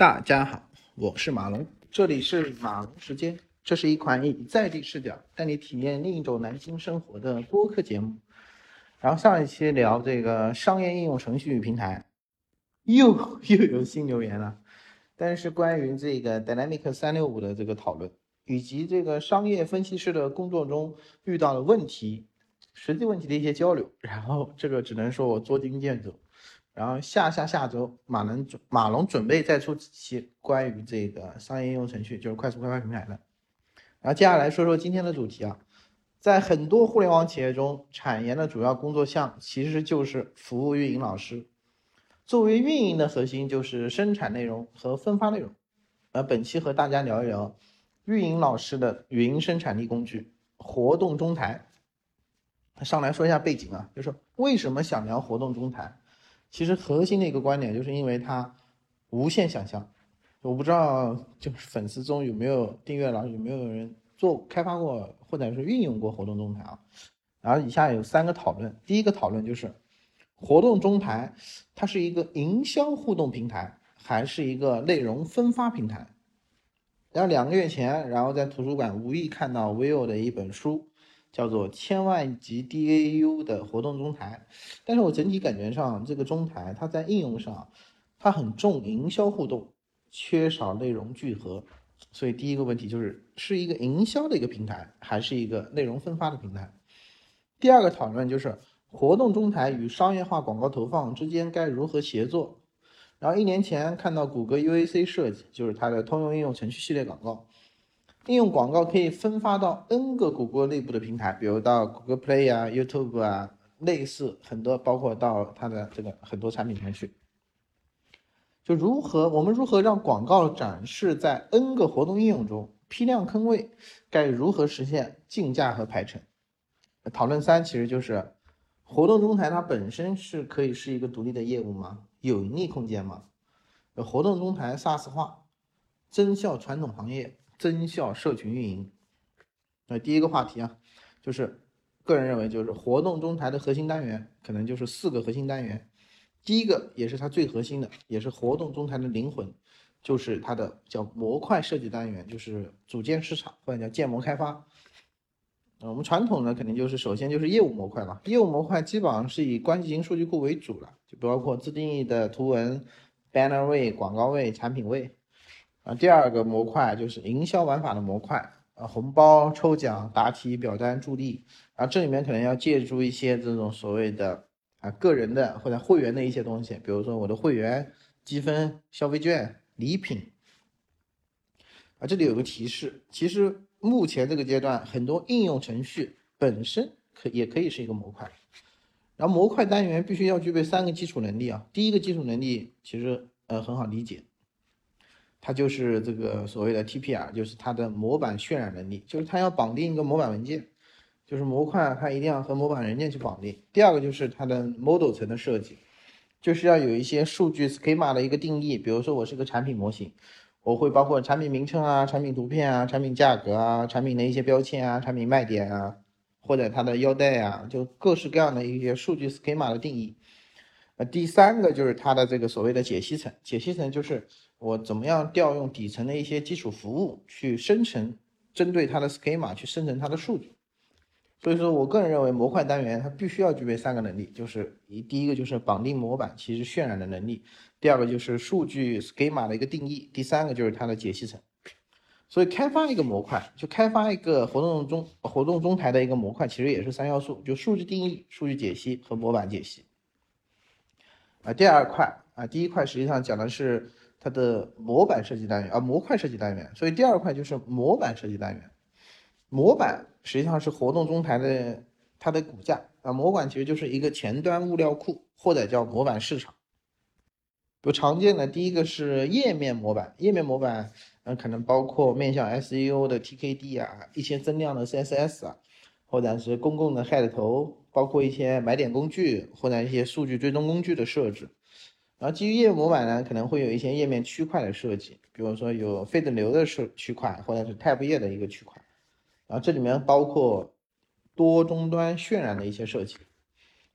大家好，我是马龙，这里是马龙时间。这是一款以在地视角带你体验另一种南京生活的播客节目。然后上一期聊这个商业应用程序与平台，又 又有新留言了。但是关于这个 Dynamic 三六五的这个讨论，以及这个商业分析师的工作中遇到的问题、实际问题的一些交流，然后这个只能说我捉襟见肘。然后下下下周马能准马龙准备再出几期关于这个商业应用程序，就是快速开发平台的。然后接下来说说今天的主题啊，在很多互联网企业中，产研的主要工作项其实就是服务运营老师。作为运营的核心就是生产内容和分发内容。呃，本期和大家聊一聊运营老师的云生产力工具活动中台。上来说一下背景啊，就是为什么想聊活动中台？其实核心的一个观点，就是因为它无限想象。我不知道，就是粉丝中有没有订阅了，有没有人做开发过或者是运用过活动中台啊？然后以下有三个讨论。第一个讨论就是，活动中台它是一个营销互动平台，还是一个内容分发平台？然后两个月前，然后在图书馆无意看到 vivo 的一本书。叫做千万级 DAU 的活动中台，但是我整体感觉上，这个中台它在应用上，它很重营销互动，缺少内容聚合，所以第一个问题就是，是一个营销的一个平台，还是一个内容分发的平台？第二个讨论就是，活动中台与商业化广告投放之间该如何协作？然后一年前看到谷歌 UAC 设计，就是它的通用应用程序系列广告。应用广告可以分发到 N 个谷歌内部的平台，比如到谷歌 Play 啊、YouTube 啊，类似很多，包括到它的这个很多产品上去。就如何我们如何让广告展示在 N 个活动应用中，批量坑位，该如何实现竞价和排程？讨论三其实就是活动中台它本身是可以是一个独立的业务吗？有盈利空间吗？活动中台 SaaS 化，增效传统行业。增效社群运营，那第一个话题啊，就是个人认为，就是活动中台的核心单元可能就是四个核心单元。第一个也是它最核心的，也是活动中台的灵魂，就是它的叫模块设计单元，就是组件市场或者叫建模开发。我们传统呢，肯定就是首先就是业务模块嘛，业务模块基本上是以关系型数据库为主了，就包括自定义的图文、banner 位、广告位、产品位。啊，第二个模块就是营销玩法的模块啊，红包、抽奖、答题、表单、助力，啊，这里面可能要借助一些这种所谓的啊个人的或者会员的一些东西，比如说我的会员积分、消费券、礼品。啊，这里有个提示，其实目前这个阶段，很多应用程序本身可也可以是一个模块，然后模块单元必须要具备三个基础能力啊，第一个基础能力其实呃很好理解。它就是这个所谓的 TPR，就是它的模板渲染能力，就是它要绑定一个模板文件，就是模块它一定要和模板文件去绑定。第二个就是它的 model 层的设计，就是要有一些数据 schema 的一个定义，比如说我是个产品模型，我会包括产品名称啊、产品图片啊、产品价格啊、产品的一些标签啊、产品卖点啊，或者它的腰带啊，就各式各样的一些数据 schema 的定义。呃，第三个就是它的这个所谓的解析层，解析层就是。我怎么样调用底层的一些基础服务去生成，针对它的 schema 去生成它的数据。所以说我个人认为模块单元它必须要具备三个能力，就是一第一个就是绑定模板其实渲染的能力，第二个就是数据 schema 的一个定义，第三个就是它的解析层。所以开发一个模块，就开发一个活动中活动中台的一个模块，其实也是三要素，就数据定义、数据解析和模板解析。啊，第二块啊，第一块实际上讲的是。它的模板设计单元啊，模块设计单元，所以第二块就是模板设计单元。模板实际上是活动中台的它的骨架啊，模板其实就是一个前端物料库或者叫模板市场。有常见的第一个是页面模板，页面模板嗯可能包括面向 SEO 的 TKD 啊，一些增量的 CSS 啊，或者是公共的 head 头，包括一些买点工具或者一些数据追踪工具的设置。然后基于页面模板呢，可能会有一些页面区块的设计，比如说有 feed 流的设区块，或者是 tab 页的一个区块。然后这里面包括多终端渲染的一些设计。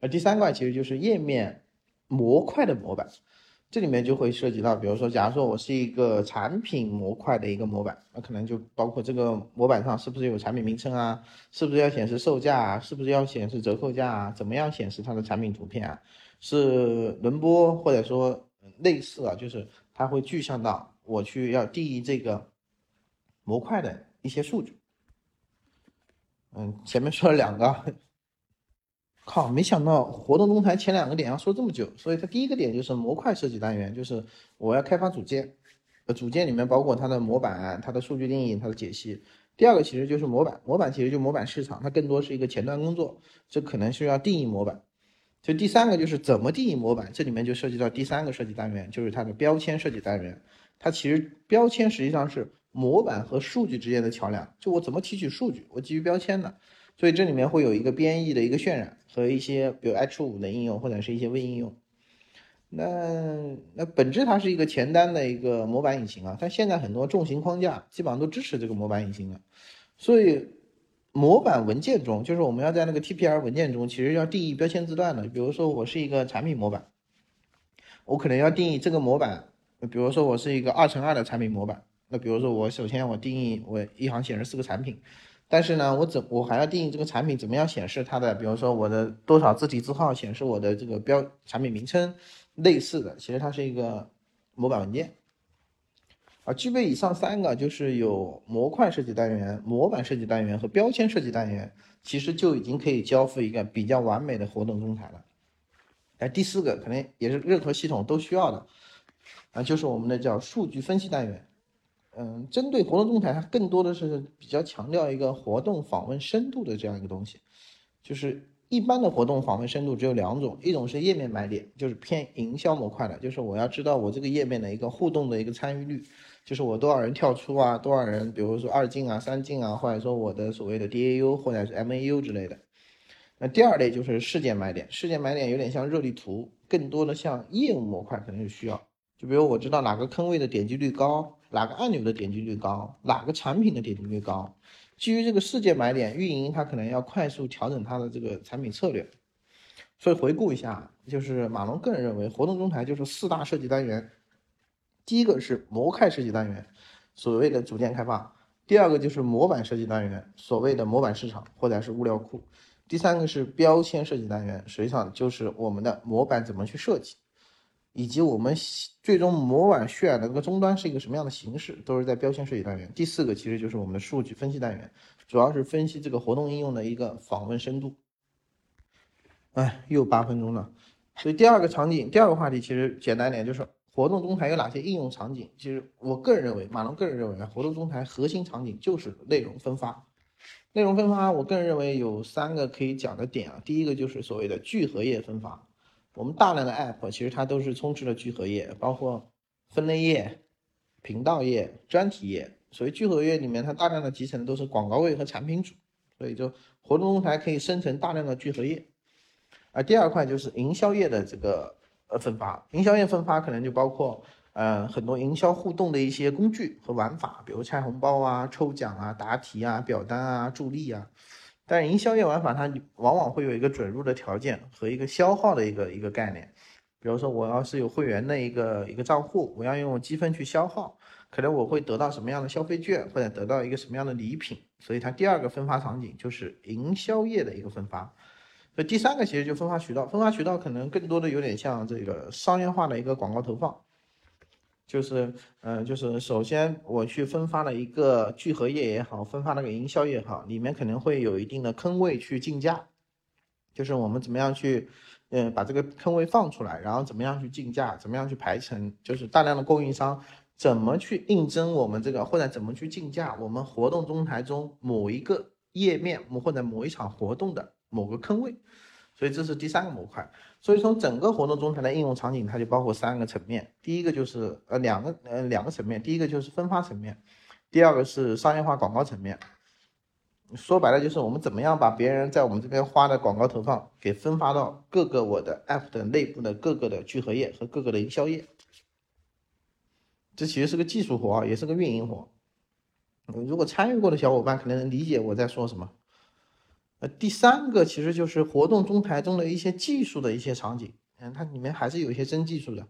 而第三块其实就是页面模块的模板，这里面就会涉及到，比如说，假如说我是一个产品模块的一个模板，那可能就包括这个模板上是不是有产品名称啊，是不是要显示售价啊，是不是要显示折扣价啊，怎么样显示它的产品图片啊，是轮播或者说类似啊，就是它会具象到我去要定义这个模块的一些数据。嗯，前面说了两个。靠，没想到活动中台前两个点要说这么久，所以它第一个点就是模块设计单元，就是我要开发组件，组件里面包括它的模板、它的数据定义、它的解析。第二个其实就是模板，模板其实就模板市场，它更多是一个前端工作，这可能是要定义模板。就第三个就是怎么定义模板，这里面就涉及到第三个设计单元，就是它的标签设计单元。它其实标签实际上是模板和数据之间的桥梁，就我怎么提取数据，我基于标签的。所以这里面会有一个编译的一个渲染和一些比如 H 五的应用或者是一些微应用。那那本质它是一个前端的一个模板引擎啊，但现在很多重型框架基本上都支持这个模板引擎的。所以模板文件中，就是我们要在那个 TPR 文件中，其实要定义标签字段的。比如说我是一个产品模板，我可能要定义这个模板。比如说我是一个二乘二的产品模板，那比如说我首先我定义我一行显示四个产品。但是呢，我怎我还要定义这个产品怎么样显示它的，比如说我的多少字体字号显示我的这个标产品名称，类似的，其实它是一个模板文件。啊，具备以上三个，就是有模块设计单元、模板设计单元和标签设计单元，其实就已经可以交付一个比较完美的活动中台了。哎，第四个可能也是任何系统都需要的，啊，就是我们的叫数据分析单元。嗯，针对活动中台，它更多的是比较强调一个活动访问深度的这样一个东西。就是一般的活动访问深度只有两种，一种是页面买点，就是偏营销模块的，就是我要知道我这个页面的一个互动的一个参与率，就是我多少人跳出啊，多少人，比如说二进啊、三进啊，或者说我的所谓的 DAU 或者是 MAU 之类的。那第二类就是事件买点，事件买点有点像热力图，更多的像业务模块可能是需要。就比如我知道哪个坑位的点击率高，哪个按钮的点击率高，哪个产品的点击率高，基于这个事件买点，运营它可能要快速调整它的这个产品策略。所以回顾一下，就是马龙个人认为，活动中台就是四大设计单元。第一个是模块设计单元，所谓的组件开发；第二个就是模板设计单元，所谓的模板市场或者是物料库；第三个是标签设计单元，实际上就是我们的模板怎么去设计。以及我们最终模板渲染的这个终端是一个什么样的形式，都是在标签设计单元。第四个其实就是我们的数据分析单元，主要是分析这个活动应用的一个访问深度。哎，又八分钟了，所以第二个场景，第二个话题其实简单点，就是活动中台有哪些应用场景？其实我个人认为，马龙个人认为，活动中台核心场景就是内容分发。内容分发，我个人认为有三个可以讲的点啊。第一个就是所谓的聚合页分发。我们大量的 App 其实它都是充斥了聚合页，包括分类页、频道页、专题页。所以聚合页里面它大量的集成都是广告位和产品组，所以就活动中台可以生成大量的聚合页。而第二块就是营销页的这个呃分发，营销页分发可能就包括呃很多营销互动的一些工具和玩法，比如拆红包啊、抽奖啊、答题啊、表单啊、助力啊。但是营销页玩法它往往会有一个准入的条件和一个消耗的一个一个概念，比如说我要是有会员的一个一个账户，我要用积分去消耗，可能我会得到什么样的消费券或者得到一个什么样的礼品，所以它第二个分发场景就是营销页的一个分发，第三个其实就分发渠道，分发渠道可能更多的有点像这个商业化的一个广告投放。就是，嗯，就是首先我去分发了一个聚合页也好，分发那个营销也好，里面可能会有一定的坑位去竞价，就是我们怎么样去，嗯，把这个坑位放出来，然后怎么样去竞价，怎么样去排程，就是大量的供应商怎么去应征我们这个，或者怎么去竞价我们活动中台中某一个页面，或者某一场活动的某个坑位。所以这是第三个模块，所以从整个活动中台的应用场景，它就包括三个层面。第一个就是呃两个呃两个层面，第一个就是分发层面，第二个是商业化广告层面。说白了就是我们怎么样把别人在我们这边花的广告投放给分发到各个我的 app 的内部的各个的聚合页和各个的营销页。这其实是个技术活，也是个运营活。如果参与过的小伙伴可能能理解我在说什么。呃，第三个其实就是活动中台中的一些技术的一些场景，嗯，它里面还是有一些真技术的。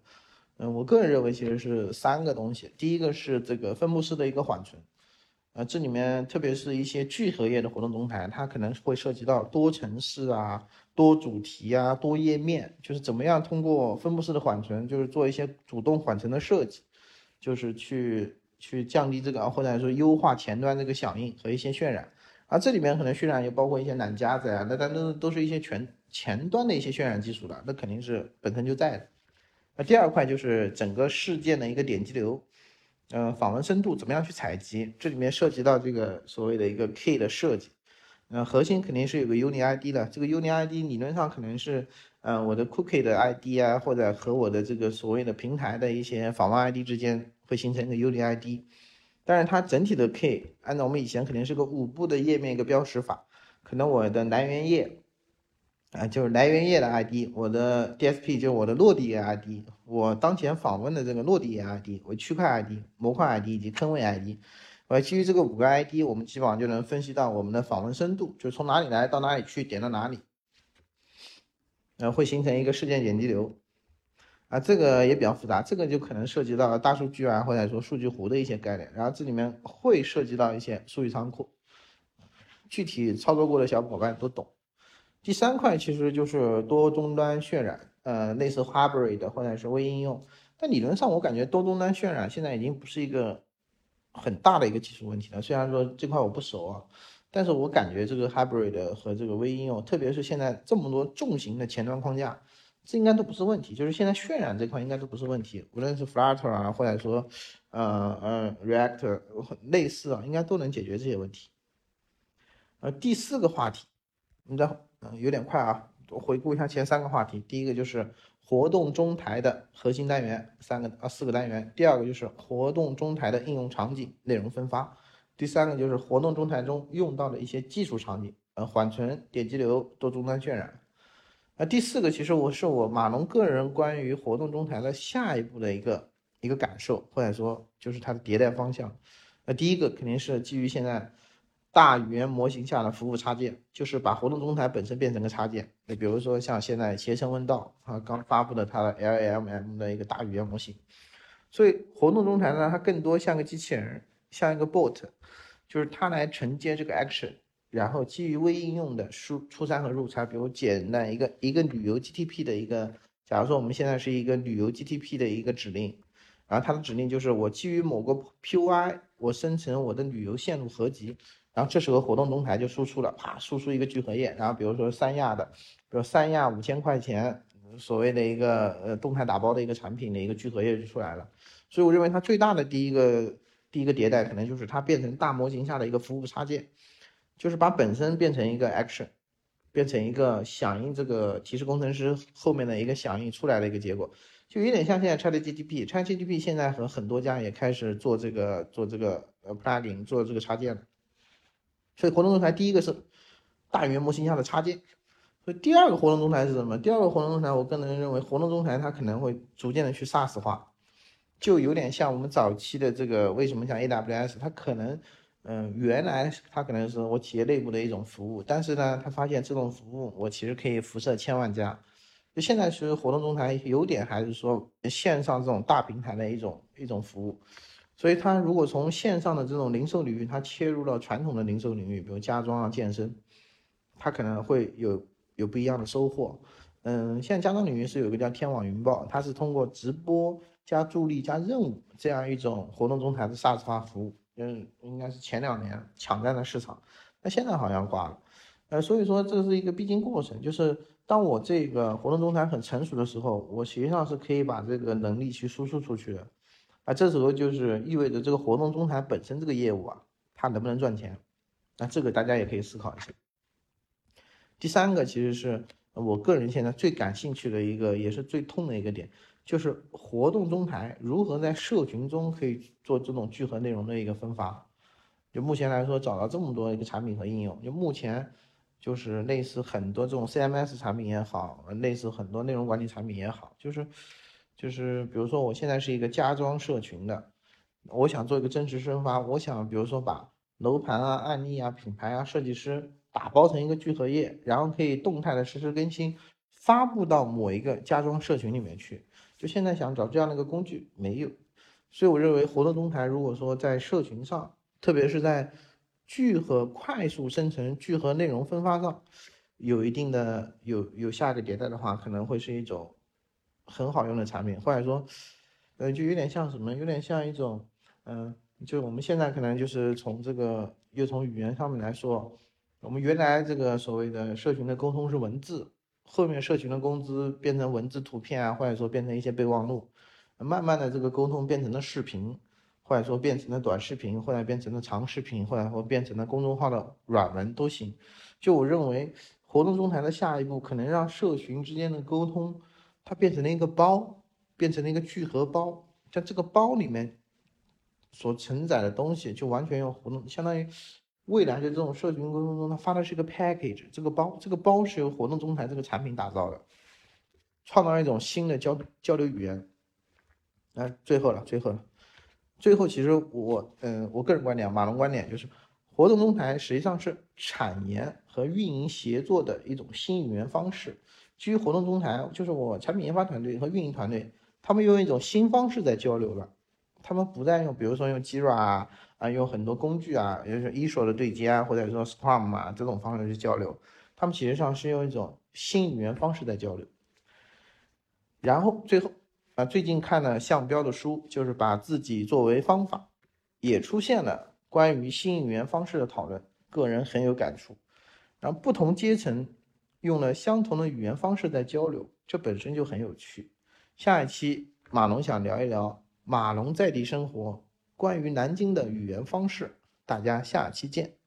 嗯，我个人认为其实是三个东西。第一个是这个分布式的一个缓存，呃，这里面特别是一些聚合页的活动中台，它可能会涉及到多层式啊、多主题啊、多页面，就是怎么样通过分布式的缓存，就是做一些主动缓存的设计，就是去去降低这个，或者说优化前端这个响应和一些渲染。啊这里面可能渲染也包括一些懒夹子啊，那它都都是一些全前端的一些渲染技术的，那肯定是本身就在的。那第二块就是整个事件的一个点击流，嗯，访问深度怎么样去采集？这里面涉及到这个所谓的一个 key 的设计，呃，核心肯定是有个 uni ID 的，这个 uni ID 理论上可能是，嗯，我的 cookie 的 ID 啊，或者和我的这个所谓的平台的一些访问 ID 之间会形成一个 uni ID，但是它整体的 K，按照我们以前肯定是个五步的页面一个标识法，可能我的来源页。啊，就是来源页的 ID，我的 DSP 就是我的落地页 ID，我当前访问的这个落地页 ID，我区块 ID、模块 ID 以及坑位 ID，我基于这个五个 ID，我们基本上就能分析到我们的访问深度，就是从哪里来到哪里去，点到哪里，呃，会形成一个事件点击流。啊，这个也比较复杂，这个就可能涉及到大数据啊，或者说数据湖的一些概念，然后这里面会涉及到一些数据仓库，具体操作过的小伙伴都懂。第三块其实就是多终端渲染，呃，类似 Hybrid 或者是微应用。但理论上，我感觉多终端渲染现在已经不是一个很大的一个技术问题了。虽然说这块我不熟啊，但是我感觉这个 Hybrid 和这个微应用，特别是现在这么多重型的前端框架，这应该都不是问题。就是现在渲染这块应该都不是问题，无论是 Flutter 啊，或者说呃呃 React 类似啊，应该都能解决这些问题。呃，第四个话题，你知道。嗯，有点快啊，我回顾一下前三个话题。第一个就是活动中台的核心单元，三个啊四个单元。第二个就是活动中台的应用场景内容分发。第三个就是活动中台中用到的一些技术场景，呃，缓存、点击流、多终端渲染。那第四个其实我是我马龙个人关于活动中台的下一步的一个一个感受，或者说就是它的迭代方向。那第一个肯定是基于现在。大语言模型下的服务插件，就是把活动中台本身变成个插件。你比如说像现在携程问道啊，刚发布的它的 LLM 的一个大语言模型，所以活动中台呢，它更多像个机器人，像一个 bot，就是它来承接这个 action，然后基于微应用的输出餐和入参，比如简单一个一个旅游 GTP 的一个，假如说我们现在是一个旅游 GTP 的一个指令，然后它的指令就是我基于某个 POI，我生成我的旅游线路合集。然后这时候活动中台就输出了，啪，输出一个聚合页。然后比如说三亚的，比如三亚五千块钱，所谓的一个呃动态打包的一个产品的一个聚合页就出来了。所以我认为它最大的第一个第一个迭代，可能就是它变成大模型下的一个服务插件，就是把本身变成一个 action，变成一个响应这个提示工程师后面的一个响应出来的一个结果，就有点像现在 ChatGPT，ChatGPT 现在和很多家也开始做这个做这个呃 plugin 做这个插件了。所以活动中台第一个是大语言模型下的插件，所以第二个活动中台是什么？第二个活动中台，我个人认为活动中台它可能会逐渐的去 SaaS 化，就有点像我们早期的这个为什么像 AWS，它可能嗯原来它可能是我企业内部的一种服务，但是呢，它发现这种服务我其实可以辐射千万家，就现在其实活动中台有点还是说线上这种大平台的一种一种服务。所以，它如果从线上的这种零售领域，它切入到传统的零售领域，比如家装啊、健身，它可能会有有不一样的收获。嗯，现在家装领域是有一个叫天网云豹，它是通过直播加助力加任务这样一种活动中台的 SaaS 化服务，嗯，应该是前两年抢占了市场，那现在好像挂了。呃，所以说这是一个必经过程，就是当我这个活动中台很成熟的时候，我实际上是可以把这个能力去输出出去的。啊这时候就是意味着这个活动中台本身这个业务啊，它能不能赚钱？那这个大家也可以思考一下。第三个其实是我个人现在最感兴趣的一个，也是最痛的一个点，就是活动中台如何在社群中可以做这种聚合内容的一个分发。就目前来说，找到这么多一个产品和应用，就目前就是类似很多这种 CMS 产品也好，类似很多内容管理产品也好，就是。就是比如说，我现在是一个家装社群的，我想做一个真实分发，我想比如说把楼盘啊、案例啊、品牌啊、设计师打包成一个聚合页，然后可以动态的实时更新，发布到某一个家装社群里面去。就现在想找这样的一个工具没有，所以我认为活动中台如果说在社群上，特别是在聚合快速生成、聚合内容分发上，有一定的有有下一个迭代的话，可能会是一种很好用的产品，或者说，呃，就有点像什么，有点像一种，嗯，就我们现在可能就是从这个又从语言上面来说，我们原来这个所谓的社群的沟通是文字。后面社群的工资变成文字、图片啊，或者说变成一些备忘录，慢慢的这个沟通变成了视频，或者说变成了短视频，或者变成了长视频，或者说变成了公众号的软文都行。就我认为，活动中台的下一步可能让社群之间的沟通，它变成了一个包，变成了一个聚合包，在这个包里面所承载的东西，就完全用活动，相当于。未来的这种社群沟通中，它发的是一个 package，这个包，这个包是由活动中台这个产品打造的，创造一种新的交交流语言。那，最后了，最后了，最后其实我，嗯，我个人观点，马龙观点就是，活动中台实际上是产研和运营协作的一种新语言方式。基于活动中台，就是我产品研发团队和运营团队，他们用一种新方式在交流了，他们不再用，比如说用 Jira 啊。啊，有很多工具啊，也就是一手的对接啊，或者说 Scrum 啊这种方式去交流，他们其实上是用一种新语言方式在交流。然后最后啊，最近看了向标的书，就是把自己作为方法，也出现了关于新语言方式的讨论，个人很有感触。然后不同阶层用了相同的语言方式在交流，这本身就很有趣。下一期马龙想聊一聊马龙在地生活。关于南京的语言方式，大家下期见。